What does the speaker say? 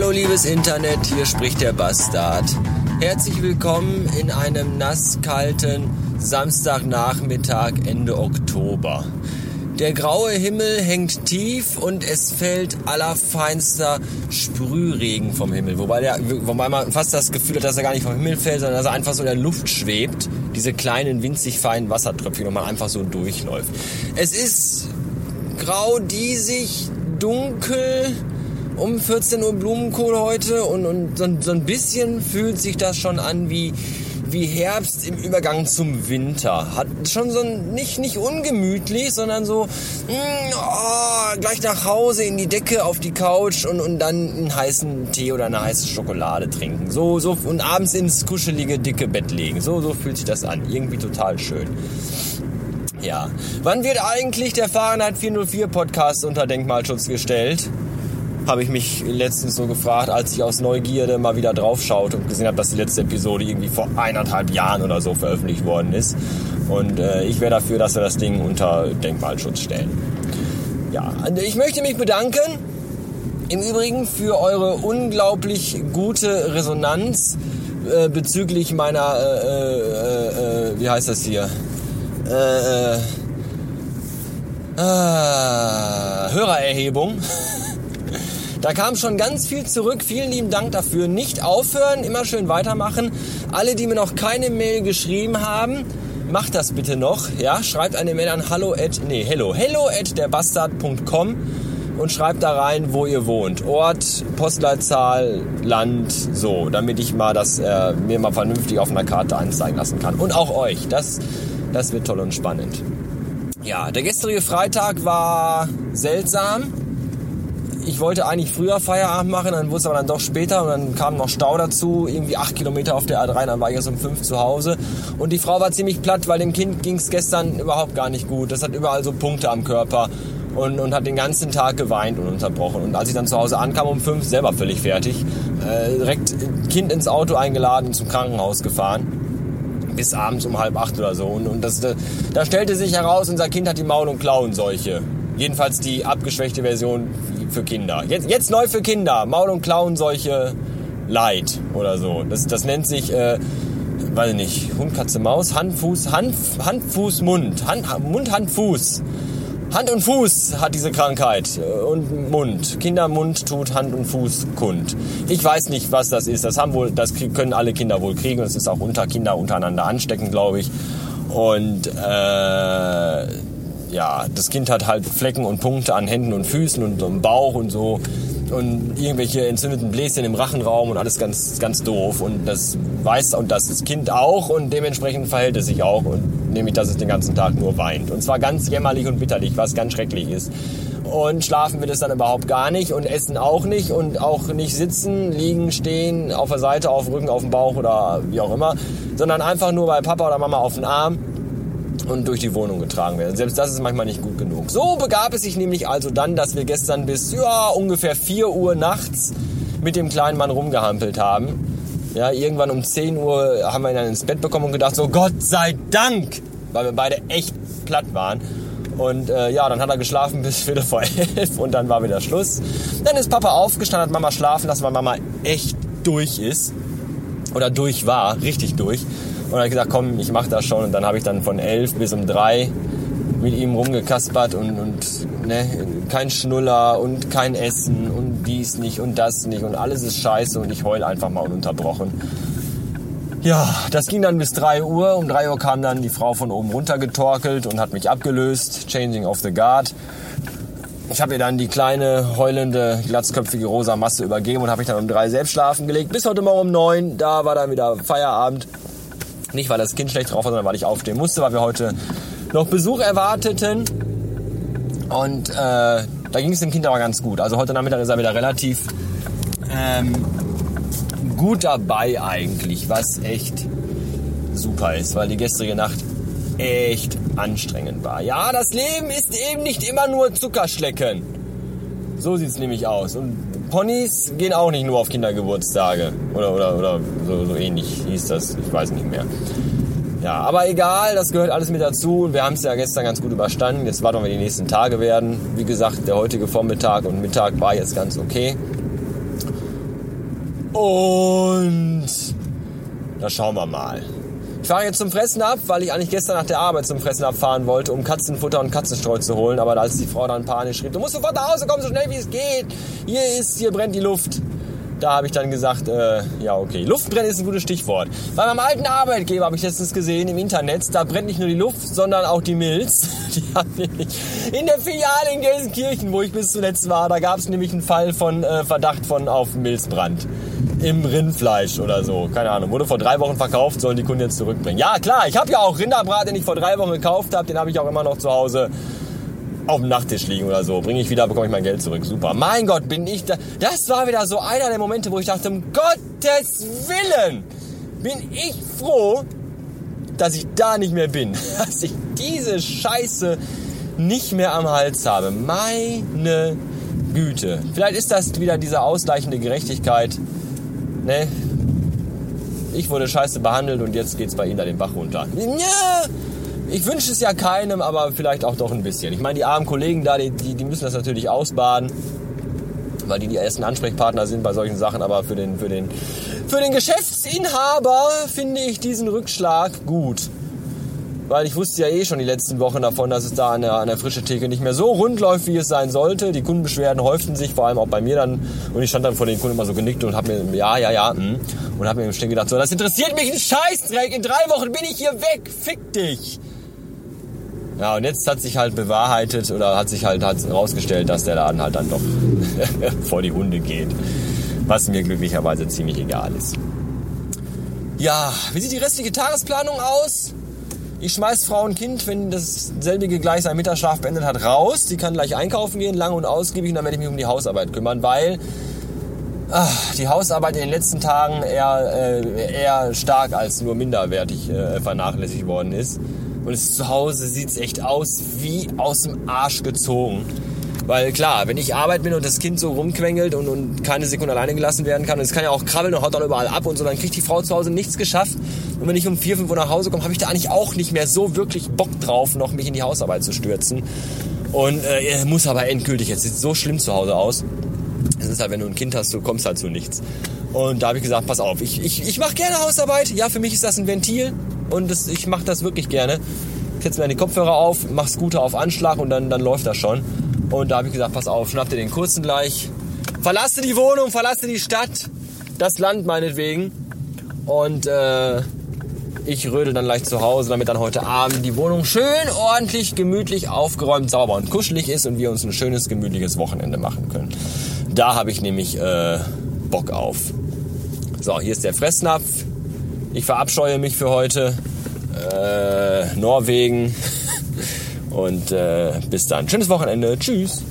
Hallo liebes Internet, hier spricht der Bastard. Herzlich willkommen in einem nasskalten Samstagnachmittag Ende Oktober. Der graue Himmel hängt tief und es fällt allerfeinster Sprühregen vom Himmel. Wobei, der, wobei man fast das Gefühl hat, dass er gar nicht vom Himmel fällt, sondern dass er einfach so in der Luft schwebt. Diese kleinen, winzig feinen Wassertröpfchen und man einfach so durchläuft. Es ist grau, diesig, dunkel, um 14 Uhr Blumenkohl heute und, und so, so ein bisschen fühlt sich das schon an wie wie Herbst im Übergang zum Winter. Hat schon so ein, nicht, nicht ungemütlich, sondern so, mh, mm, oh, gleich nach Hause in die Decke auf die Couch und, und dann einen heißen Tee oder eine heiße Schokolade trinken. So, so, und abends ins kuschelige, dicke Bett legen. So, so fühlt sich das an. Irgendwie total schön. Ja. Wann wird eigentlich der Fahrenheit 404 Podcast unter Denkmalschutz gestellt? Habe ich mich letztens so gefragt, als ich aus Neugierde mal wieder draufschaute und gesehen habe, dass die letzte Episode irgendwie vor eineinhalb Jahren oder so veröffentlicht worden ist. Und äh, ich wäre dafür, dass wir das Ding unter Denkmalschutz stellen. Ja, ich möchte mich bedanken. Im Übrigen für eure unglaublich gute Resonanz äh, bezüglich meiner, äh, äh, äh wie heißt das hier? Äh, äh, ah, Hörererhebung. Da kam schon ganz viel zurück. Vielen lieben Dank dafür. Nicht aufhören, immer schön weitermachen. Alle, die mir noch keine Mail geschrieben haben, macht das bitte noch. Ja, schreibt eine Mail an hallo at, nee, hello, hello at derbastard.com und schreibt da rein, wo ihr wohnt. Ort, Postleitzahl, Land, so, damit ich mal das äh, mir mal vernünftig auf einer Karte anzeigen lassen kann. Und auch euch. Das, das wird toll und spannend. Ja, der gestrige Freitag war seltsam ich wollte eigentlich früher Feierabend machen, dann wurde es aber dann doch später und dann kam noch Stau dazu, irgendwie acht Kilometer auf der A3, dann war ich erst um fünf zu Hause. Und die Frau war ziemlich platt, weil dem Kind ging es gestern überhaupt gar nicht gut. Das hat überall so Punkte am Körper und, und hat den ganzen Tag geweint und unterbrochen. Und als ich dann zu Hause ankam um fünf, selber völlig fertig, äh, direkt Kind ins Auto eingeladen und zum Krankenhaus gefahren bis abends um halb acht oder so. Und, und das, da stellte sich heraus, unser Kind hat die Maul- und Klauenseuche. Jedenfalls die abgeschwächte Version für Kinder. Jetzt, jetzt neu für Kinder. Maul- und Klauenseuche Light oder so. Das, das nennt sich, äh, weiß ich nicht, Hund, Katze, Maus, Hand, Fuß, Hand, Hand, Fuß, Mund. Hand, Mund, Hand, Fuß. Hand und Fuß hat diese Krankheit und Mund. Kindermund tut Hand und Fuß kund. Ich weiß nicht, was das ist. Das haben wohl, das können alle Kinder wohl kriegen. Das ist auch unter Kinder untereinander ansteckend, glaube ich. Und äh, ja, das Kind hat halt Flecken und Punkte an Händen und Füßen und im Bauch und so und irgendwelche entzündeten Bläschen im Rachenraum und alles ganz, ganz doof. Und das weiß und das Kind auch und dementsprechend verhält es sich auch. Und nämlich, dass es den ganzen Tag nur weint. Und zwar ganz jämmerlich und bitterlich, was ganz schrecklich ist. Und schlafen wird es dann überhaupt gar nicht und essen auch nicht und auch nicht sitzen, liegen, stehen, auf der Seite, auf dem Rücken, auf dem Bauch oder wie auch immer, sondern einfach nur bei Papa oder Mama auf den Arm und durch die Wohnung getragen werden. Selbst das ist manchmal nicht gut genug. So begab es sich nämlich also dann, dass wir gestern bis ja, ungefähr 4 Uhr nachts mit dem kleinen Mann rumgehampelt haben. Ja, irgendwann um 10 Uhr haben wir ihn dann ins Bett bekommen und gedacht, so Gott sei Dank, weil wir beide echt platt waren. Und äh, ja, dann hat er geschlafen bis Viertel vor elf und dann war wieder Schluss. Dann ist Papa aufgestanden, hat Mama schlafen lassen, weil Mama echt durch ist. Oder durch war, richtig durch. Und dann habe ich gesagt, komm, ich mache das schon. Und dann habe ich dann von elf bis um drei mit ihm rumgekaspert und, und ne, kein Schnuller und kein Essen und dies nicht und das nicht und alles ist scheiße und ich heul einfach mal ununterbrochen. Ja, das ging dann bis 3 Uhr. Um 3 Uhr kam dann die Frau von oben runter getorkelt und hat mich abgelöst. Changing of the Guard. Ich habe ihr dann die kleine, heulende, glatzköpfige rosa Masse übergeben und habe mich dann um 3 selbst schlafen gelegt. Bis heute Morgen um 9. Da war dann wieder Feierabend. Nicht, weil das Kind schlecht drauf war, sondern weil ich aufstehen musste, weil wir heute noch Besuch erwarteten. Und äh, da ging es dem Kind aber ganz gut. Also heute Nachmittag ist er wieder relativ ähm, gut dabei eigentlich, was echt super ist, weil die gestrige Nacht echt anstrengend war. Ja, das Leben ist eben nicht immer nur Zuckerschlecken. So sieht es nämlich aus. Und Ponys gehen auch nicht nur auf Kindergeburtstage. Oder, oder, oder so, so ähnlich hieß das. Ich weiß nicht mehr. Ja, aber egal, das gehört alles mit dazu. Wir haben es ja gestern ganz gut überstanden. Jetzt warten wir, die nächsten Tage werden. Wie gesagt, der heutige Vormittag und Mittag war jetzt ganz okay. Und da schauen wir mal. Ich fahre jetzt zum Fressen ab, weil ich eigentlich gestern nach der Arbeit zum Fressen abfahren wollte, um Katzenfutter und Katzenstreu zu holen. Aber als die Frau dann panisch schrieb, du musst sofort nach Hause kommen, so schnell wie es geht. Hier ist, hier brennt die Luft. Da habe ich dann gesagt, äh, ja okay, Luftbrennen ist ein gutes Stichwort. Bei meinem alten Arbeitgeber habe ich letztens gesehen im Internet, da brennt nicht nur die Luft, sondern auch die Milz. Die haben in der Filiale in Gelsenkirchen, wo ich bis zuletzt war, da gab es nämlich einen Fall von äh, Verdacht von auf Milzbrand im Rindfleisch oder so. Keine Ahnung. Wurde vor drei Wochen verkauft, sollen die Kunden jetzt zurückbringen. Ja, klar, ich habe ja auch Rinderbrat, den ich vor drei Wochen gekauft habe. Den habe ich auch immer noch zu Hause auf dem Nachttisch liegen oder so. Bringe ich wieder, bekomme ich mein Geld zurück. Super. Mein Gott, bin ich da. Das war wieder so einer der Momente, wo ich dachte, um Gottes Willen bin ich froh, dass ich da nicht mehr bin. Dass ich diese Scheiße nicht mehr am Hals habe. Meine Güte. Vielleicht ist das wieder diese ausgleichende Gerechtigkeit ne, ich wurde scheiße behandelt und jetzt geht's bei Ihnen da den Bach runter. Ja, ich wünsche es ja keinem, aber vielleicht auch doch ein bisschen. Ich meine, die armen Kollegen da, die, die, müssen das natürlich ausbaden, weil die die ersten Ansprechpartner sind bei solchen Sachen, aber für den, für den, für den Geschäftsinhaber finde ich diesen Rückschlag gut weil ich wusste ja eh schon die letzten Wochen davon, dass es da an der, an der frische Theke nicht mehr so rund läuft, wie es sein sollte. Die Kundenbeschwerden häuften sich, vor allem auch bei mir dann. Und ich stand dann vor den Kunden immer so genickt und habe mir, ja, ja, ja, mh. und habe mir im Stillen gedacht, so, das interessiert mich ein Scheißdreck. In drei Wochen bin ich hier weg. Fick dich. Ja, und jetzt hat sich halt bewahrheitet oder hat sich halt hat herausgestellt, dass der Laden halt dann doch vor die Hunde geht. Was mir glücklicherweise ziemlich egal ist. Ja, wie sieht die restliche Tagesplanung aus? Ich schmeiß Frau und Kind, wenn das selbige gleich seinen Mittagsschlaf beendet hat, raus. Die kann gleich einkaufen gehen, lang und ausgiebig, und dann werde ich mich um die Hausarbeit kümmern, weil ach, die Hausarbeit in den letzten Tagen eher, äh, eher stark als nur minderwertig äh, vernachlässigt worden ist. Und es zu Hause sieht es echt aus wie aus dem Arsch gezogen. Weil klar, wenn ich arbeiten bin und das Kind so rumquengelt und, und keine Sekunde alleine gelassen werden kann, und es kann ja auch krabbeln und haut dann überall ab und so, dann kriegt die Frau zu Hause nichts geschafft. Und wenn ich um vier, fünf Uhr nach Hause komme, habe ich da eigentlich auch nicht mehr so wirklich Bock drauf, noch mich in die Hausarbeit zu stürzen. Und äh, muss aber endgültig, jetzt sieht so schlimm zu Hause aus. Es ist halt, wenn du ein Kind hast, du kommst halt zu nichts. Und da habe ich gesagt, pass auf, ich, ich, ich mache gerne Hausarbeit. Ja, für mich ist das ein Ventil und das, ich mache das wirklich gerne. Ich setze mir die Kopfhörer auf, mach Scooter auf Anschlag und dann, dann läuft das schon. Und da habe ich gesagt, pass auf, schnapp dir den kurzen gleich. Verlasse die Wohnung, verlasse die Stadt, das Land meinetwegen. Und äh, ich rödel dann gleich zu Hause, damit dann heute Abend die Wohnung schön ordentlich, gemütlich, aufgeräumt, sauber und kuschelig ist und wir uns ein schönes, gemütliches Wochenende machen können. Da habe ich nämlich äh, Bock auf. So, hier ist der Fressnapf. Ich verabscheue mich für heute. Äh, Norwegen. Und äh, bis dann. Schönes Wochenende. Tschüss.